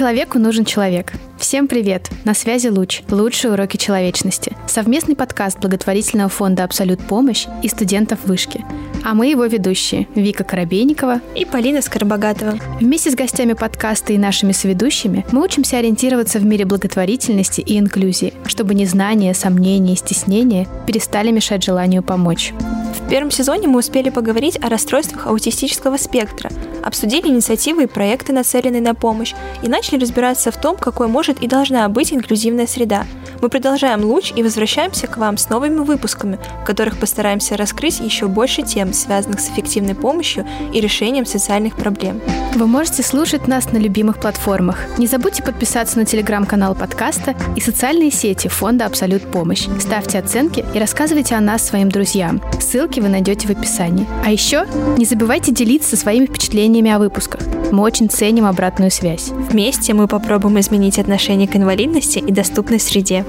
Человеку нужен человек. Всем привет! На связи Луч. Лучшие уроки человечности. Совместный подкаст благотворительного фонда «Абсолют помощь» и студентов вышки. А мы его ведущие Вика Коробейникова и Полина Скоробогатова. Вместе с гостями подкаста и нашими соведущими мы учимся ориентироваться в мире благотворительности и инклюзии, чтобы незнание, сомнения и стеснение перестали мешать желанию помочь. В первом сезоне мы успели поговорить о расстройствах аутистического спектра, обсудили инициативы и проекты, нацеленные на помощь, и начали разбираться в том, какой может и должна быть инклюзивная среда. Мы продолжаем луч и возвращаемся к вам с новыми выпусками, в которых постараемся раскрыть еще больше тем, связанных с эффективной помощью и решением социальных проблем. Вы можете слушать нас на любимых платформах. Не забудьте подписаться на телеграм-канал подкаста и социальные сети фонда «Абсолют помощь». Ставьте оценки и рассказывайте о нас своим друзьям. Ссылки вы найдете в описании. А еще не забывайте делиться своими впечатлениями о выпусках. Мы очень ценим обратную связь. Вместе мы попробуем изменить отношение к инвалидности и доступной среде.